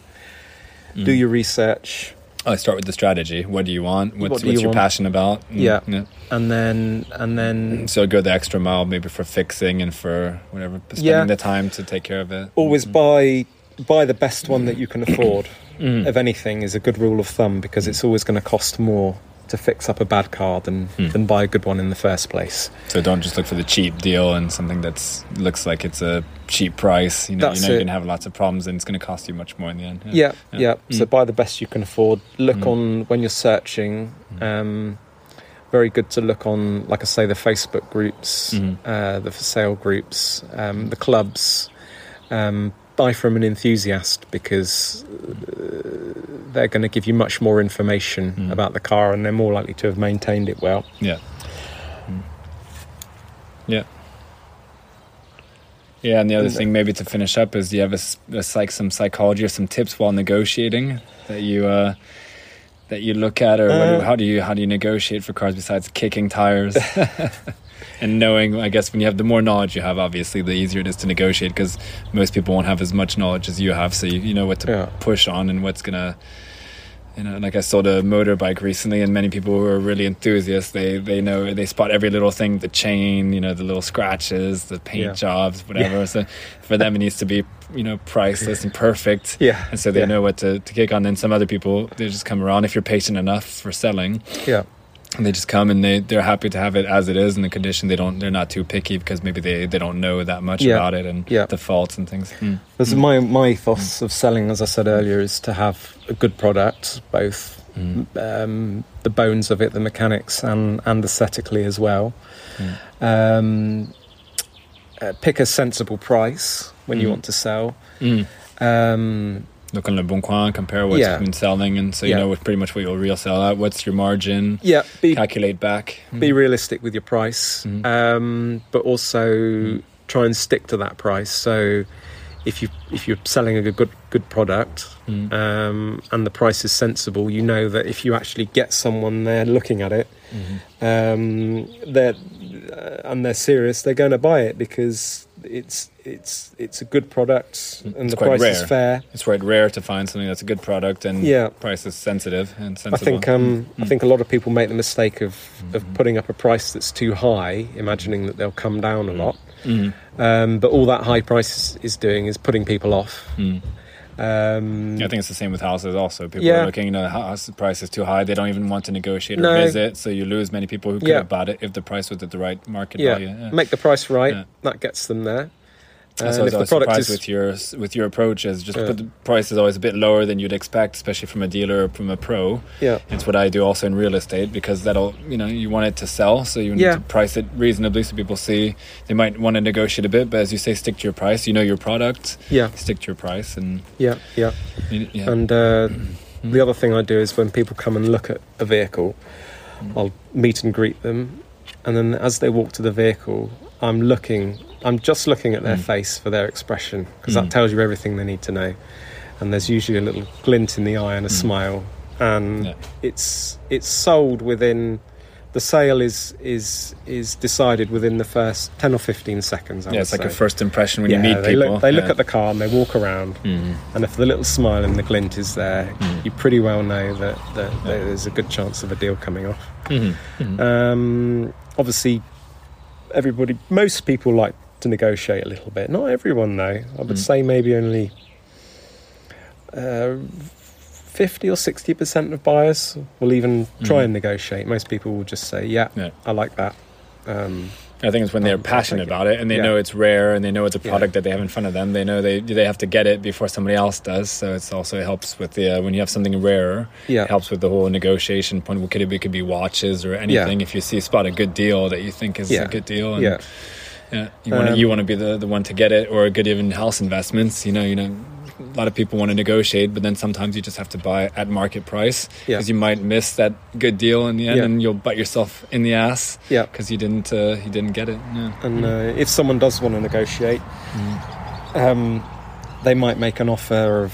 do
Mm.
your research,
I start with the strategy. What do you want? What's,
What do
what's your
want?
passion about? Mm,
Yeah. and then and then
So go the extra mile, maybe for fixing and for whatever, spending
Yeah.
the time to take care of it.
always
Mm.
buy buy the best one that you can afford.
Mm.
Of anything is a good rule of thumb because it's always going to cost more to fix up a bad car than
Mm.
than buy a good one in the first place.
So don't just look for the cheap deal and something that's looks like it's a cheap price. You know,
That's
you know you're gonna have lots of problems and it's gonna cost you much more in the end.
Yeah, yeah.
Yeah.
So
Mm.
buy the best you can afford. Look
Mm.
on when you're searching.
Mm.
Um, very good to look on, like I say, the Facebook groups, uh, the for sale groups, um, the clubs. Um, buy from an enthusiast because uh, they're going to give you much more information
Mm.
about the car and they're more likely to have maintained it well.
Yeah. Mm. Yeah. Yeah, and the other thing, maybe to finish up, is do you have a, a psych, some psychology or some tips while negotiating that you uh, that you look at, or
Uh,
how do you how do you negotiate for cars besides kicking tires and knowing? I guess when you have the more knowledge you have, obviously, the easier it is to negotiate because most people won't have as much knowledge as you have, so you, you know what to
Yeah.
push on and what's gonna you know like i sold a motorbike recently and many people who are really enthusiasts they they know they spot every little thing the chain you know the little scratches the paint
Yeah.
jobs whatever so for them it needs to be you know priceless and perfect
Yeah.
and so they
yeah.
know what to, to kick on then some other people they just come around if you're patient enough for selling
Yeah.
And they just come and they they're happy to have it as it is in the condition they don't they're not too picky because maybe they they don't know that much
Yeah.
about it and
Yeah.
the faults and things Mm.
Because
Mm.
my my ethos of selling, as I said earlier, is to have a good product, both
Mm.
um, the bones of it, the mechanics, and and aesthetically as well.
Mm.
Um, uh, pick a sensible price when you
Mm.
want to sell.
Mm.
Um,
Look on Le Bon Coin, compare what's
Yeah.
been selling, and so you
Yeah.
know pretty much what you'll real sell at. What's your margin?
yeah, be
Calculate back.
be realistic with your price,
Mhm.
um, but also
Mm.
try and stick to that price. So. If you if you're selling a good good product,
Mm.
um, and the price is sensible, you know that if you actually get someone there looking at it,
Mhm.
um, they're uh, and they're serious, they're going to buy it because it's it's it's a good product and
It's
the
quite
price is fair.
It's quite rare to find something that's a good product and
Yeah.
price is sensitive and
I think um, I
Mm.
think a lot of people make the mistake of of
Mhm.
putting up a price that's too high, imagining that they'll come down a lot.
Mm.
Um, but all that high price is, doing is putting people off.
Mm.
Um,
I think it's the same with houses. Also, people
Yeah.
are looking, you know, the house price is too high. They don't even want to negotiate or
No.
visit, so you lose many people who could
Yeah.
have bought it if the price was at the right market
yeah,
value. Yeah.
make the price right. That gets them there.
That's
And if
I
the product is
with your with your approach is just
Yeah.
put the price is always a bit lower than you'd expect, especially from a dealer or from a pro.
yeah,
It's what I do also in real estate because that'll you know you want it to sell, so you need
Yeah.
to price it reasonably so people see they might want to negotiate a bit, but as you say, stick to your price. You know your product,
yeah,
stick to your price, and
yeah, yeah.
yeah.
And uh, the other thing I do is when people come and look at a vehicle, I'll meet and greet them, and then as they walk to the vehicle, I'm looking, I'm just looking at their
Mm.
face for their expression because
Mm.
that tells you everything they need to know. And there's usually a little glint in the eye and a
Mm.
smile, and
Yeah.
it's it's sold within. The sale is is is decided within the first ten or fifteen seconds. I
yeah, it's like a first impression when
yeah,
you meet
they
people.
Look, they look at the car and they walk around,
Mhm.
and if the little smile and the glint is there,
Mm.
you pretty well know that, that, that there's a good chance of a deal coming off.
Mhm. Mhm.
Um, obviously, everybody, most people like to negotiate a little bit. Not everyone, though. I would
Mm.
say maybe only uh, 50 or 60% of buyers will even try
Mm.
and negotiate. Most people will just say, Yeah,
Yeah.
I like that. Um,
I think it's when they're
Um,
passionate
you.
about it and they
Yeah.
know it's rare and they know it's a
Yeah.
product that they have in front of them. They know they they have to get it before somebody else does. So it's also it helps with the uh, when you have something rarer.
yeah.
It helps with the whole negotiation point. It could it be, could be watches or anything. If you see spot a good deal that you think is
Yeah.
a good deal, and
Yeah.
yeah, you want to
Um,
you want to be the, the one to get it or a good even house investments. You know, you know, a lot of people want to negotiate, but then sometimes you just have to buy at market price
Yeah.
because you might miss that good deal in the end,
Yeah.
and you'll bite yourself in the ass
Yeah.
because you didn't uh, you didn't get it. Yeah.
And uh, if someone does want to negotiate,
Mm.
um, they might make an offer of,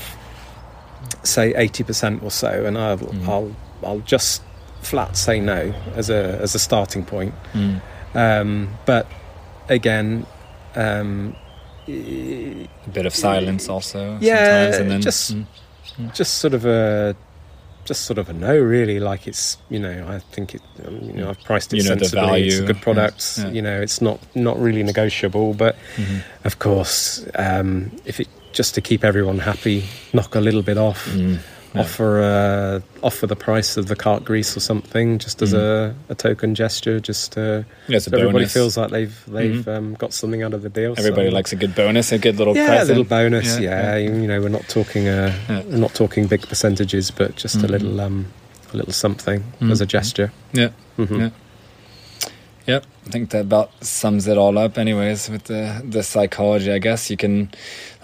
say, eighty percent or so, and I'll,
Mhm.
I'll I'll just flat say no as a as a starting point.
Mm.
Um, but again, um,
A bit of silence also.
Yeah,
sometimes, and then
just-
Mm.
just sort of a just sort of a no, really. Like it's you know, I think it. Um, you know, I've priced it
You know the
sensibly. it's a good
yeah,
product.
yeah.
You know, it's not not really negotiable, but.
Mhm.
Of course, um, if it just to keep everyone happy, knock a little bit off,
Mm. Yeah.
offer uh, offer the price of the carte grise or something, just as
Mm.
a, a token gesture, just uh,
Yeah,
so everybody feels like they've they've
Mhm.
um, got something out of the deal.
Everybody
so-
likes a good bonus, a good little
yeah,
present.
a little bonus.
Yeah,
Yeah, you know, we're not talking uh, we're not talking big percentages, but just
Mhm.
a little um, a little something as a gesture.
Yeah.
Mhm.
Yeah. Yep, I think that about sums it all up. Anyways, with the the psychology, I guess you can,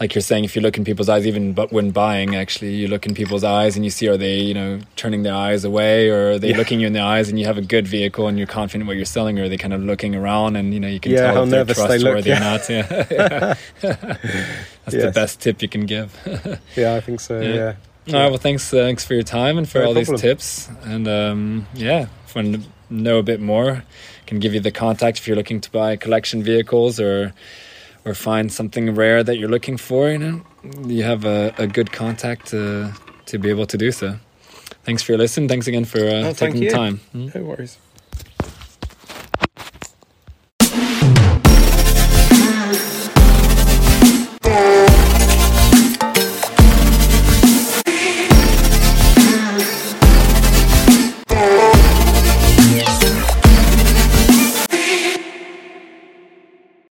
like you're saying, if you look in people's eyes, even but when buying, actually, you look in people's eyes and you see are they, you know, turning their eyes away, or are they
Yeah.
looking you in the eyes and you have a good vehicle and you're confident what you're selling, or are they kind of looking around and you know you can
Yeah,
tell
how
if they're
nervous they look,
trustworthy or not. Yeah, that's the best tip you can give.
Yeah, I think so.
Yeah.
Yeah.
All right. Well, thanks. Uh, thanks for your time and for
No
all these tips. And um, yeah, if you want to know a bit more, can give you the contact if you're looking to buy collection vehicles or or find something rare that you're looking for. You know, you have a, a good contact to to be able to do so. Thanks for your listen. Thanks again for uh,
Oh,
taking the
you.
time. Mm.
No worries.